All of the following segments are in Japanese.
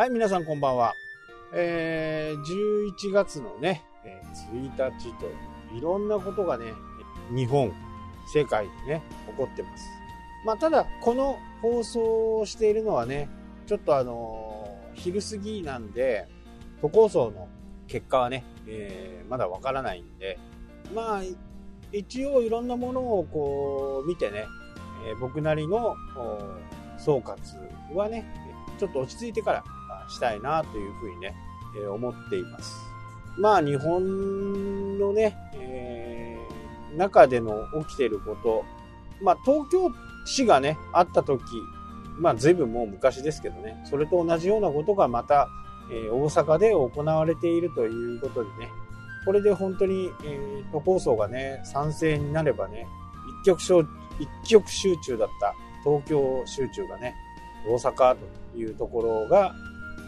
はい、皆さんこんばんは。えー、11月のね、1日といろんなことがね、日本、世界でね、起こってます。まあ、ただ、この放送をしているのはね、ちょっとあのー昼過ぎなんで、都構想の結果はね、えーまだわからないんで、まあ、一応いろんなものをこう見てね、えー僕なりの総括はね、ちょっと落ち着いてからしたいなというふうにね、えー思っています。まあ日本のね、えー中での起きていること、まあ東京市がね、あった時、まあ随分もう昔ですけどね、それと同じようなことがまた、えー大阪で行われているということでね、これで本当に、えー都構想がね、賛成になればね、一極集一極集中だった東京集中がね、大阪というところが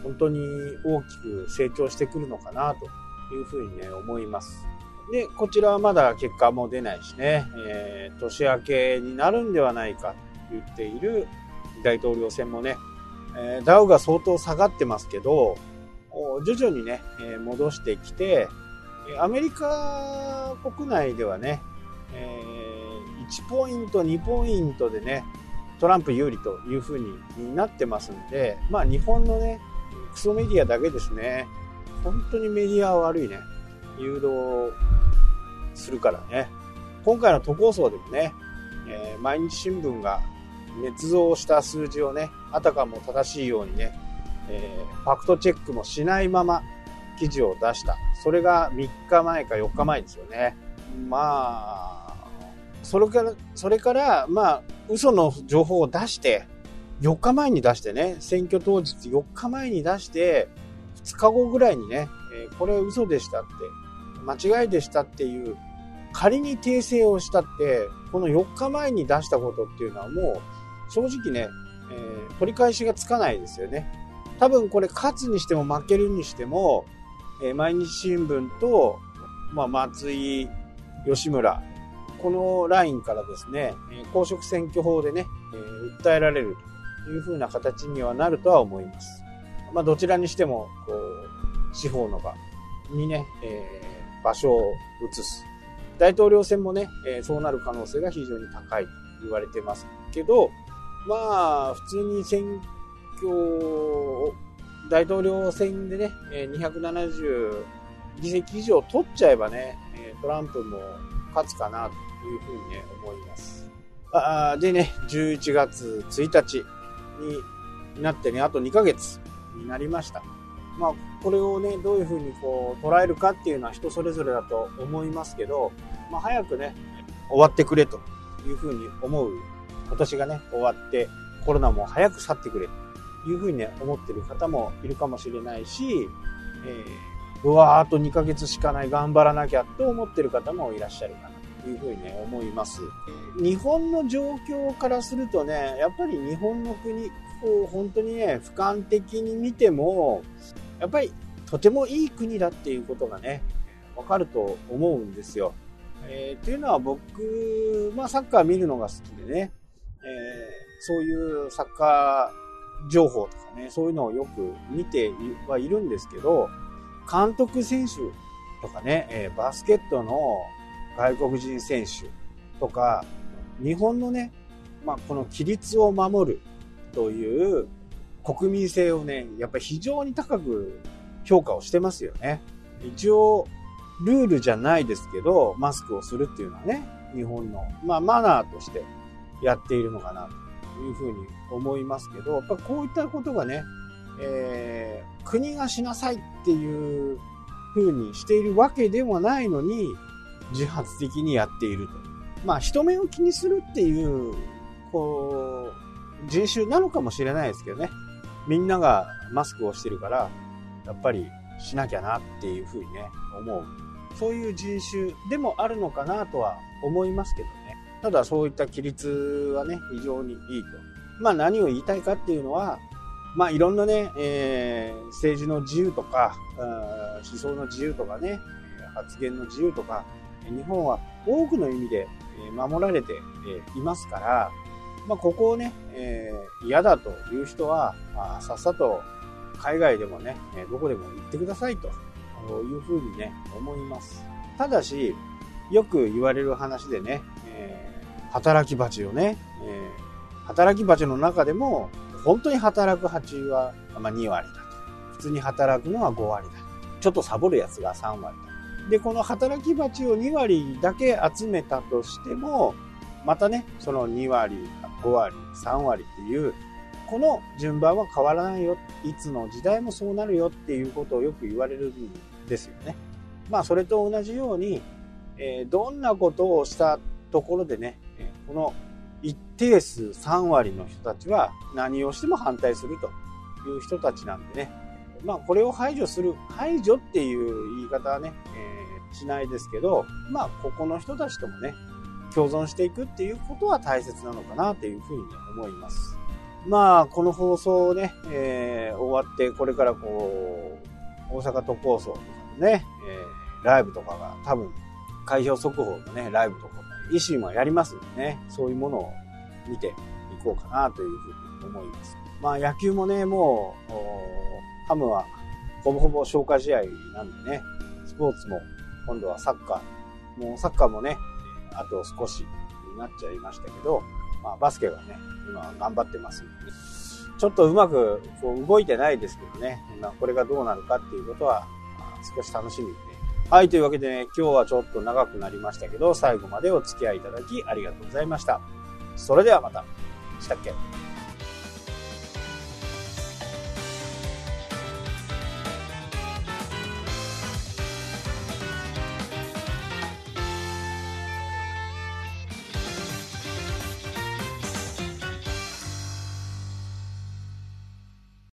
本当に大きく成長してくるのかなというふうにね、思います。で、こちらはまだ結果も出ないしね、えー年明けになるんではないかと言っている大統領選もね、えーダウが相当下がってますけど、徐々にね、えー戻してきて、アメリカ国内ではね、えー1ポイント、2ポイントでね、トランプ有利というふうになってますんで、まあ日本のね、クソメディアだけですね、本当にメディアは悪いね、誘導するからね。今回の都構想でもね、えー毎日新聞が捏造した数字をね、あたかも正しいようにね、えーファクトチェックもしないまま記事を出した。それが3日前か4日前ですよね。まあ、それから、それから、まあ、嘘の情報を出して、4日前に出してね、選挙当日4日前に出して、2日後ぐらいにね、えーこれ嘘でしたって、間違いでしたっていう、仮に訂正をしたって、この4日前に出したことっていうのはもう、正直ね、えー取り返しがつかないですよね。多分これ勝つにしても負けるにしても、えー毎日新聞と、まあ、松井、吉村、このラインからですね、公職選挙法でね、えー訴えられるというふうな形にはなるとは思います。まあ、どちらにしても、こう、司法の場にね、えー場所を移す。大統領選もね、えーそうなる可能性が非常に高いと言われてますけど、まあ、普通に選挙を、大統領選でね、270議席以上取っちゃえばね、トランプも勝つかなというふうにね、思います。あーでね、11月1日になってね、あと2ヶ月になりました。まあ、これをね、どういうふうにこう捉えるかっていうのは人それぞれだと思いますけど、まあ、早くね、終わってくれというふうに思う、今年がね、終わって、コロナも早く去ってくれというふうにね、思ってる方もいるかもしれないし、えー、うわーあと2ヶ月しかない、頑張らなきゃと思ってる方もいらっしゃるかないうふうにね、思います。日本の状況からするとね、やっぱり日本の国、こう本当にね、俯瞰的に見ても、やっぱりとてもいい国だっていうことがね、わかると思うんですよ。えー、というのは僕、まあサッカー見るのが好きでね、えーそういうサッカー情報とかね、そういうのをよく見てはいるんですけど、監督選手とかね、えーバスケットの外国人選手とか、日本のね、まあこの規律を守るという国民性をね、やっぱり非常に高く評価をしてますよね。一応、ルールじゃないですけど、マスクをするっていうのはね、日本の、まあマナーとしてやっているのかなというふうに思いますけど、やっぱこういったことがね、えー国がしなさいっていうふうにしているわけでもないのに、自発的にやっていると。まあ人目を気にするっていう、こう、人種なのかもしれないですけどね。みんながマスクをしてるから、やっぱりしなきゃなっていうふうにね、思う。そういう人種でもあるのかなとは思いますけどね。ただそういった規律はね、非常にいいと。まあ何を言いたいかっていうのは、まあいろんなね、えー政治の自由とか、思想の自由とかね、発言の自由とか、日本は多くの意味で守られていますから、まあここをね、えー嫌だという人は、まあさっさと海外でもね、どこでも行ってくださいというふうにね、思います。ただし、よく言われる話でね、えー、働き蜂をね、えー、働き蜂の中でも、本当に働く蜂は、まあ、2割だと。普通に働くのは5割だ。ちょっとサボるやつが3割だ。で、この働き蜂を2割だけ集めたとしても、またね、その2割、5割、3割っていう、この順番は変わらないよ。いつの時代もそうなるよっていうことをよく言われるんですよね。まあ、それと同じように、えー、どんなことをしたところでね、この一定数3割の人たちは何をしても反対するという人たちなんでね、まあこれを排除する、排除っていう言い方はね、えー、しないですけど、まあここの人たちともね、共存していくっていうことは大切なのかなというふうに思います。まあこの放送をね、えー、終わってこれからこう、大阪都構想とかのね、えー、ライブとかが多分開票速報のね、ライブとかも、維新はやりますんでね、そういうものを見ていこうかなというふうに思います。まあ野球もね、もう、ハムはほぼほぼ消化試合なんでね、スポーツも今度はサッカー、もうサッカーもね、あと少しになっちゃいましたけど、まあバスケはね、今頑張ってますんでね、ちょっとうまくこう動いてないですけどね、ま、これがどうなるかっていうことは、少し楽しみにね、はい、というわけでね、今日はちょっと長くなりましたけど、最後までお付き合いいただきありがとうございました。それではまた。したっけ？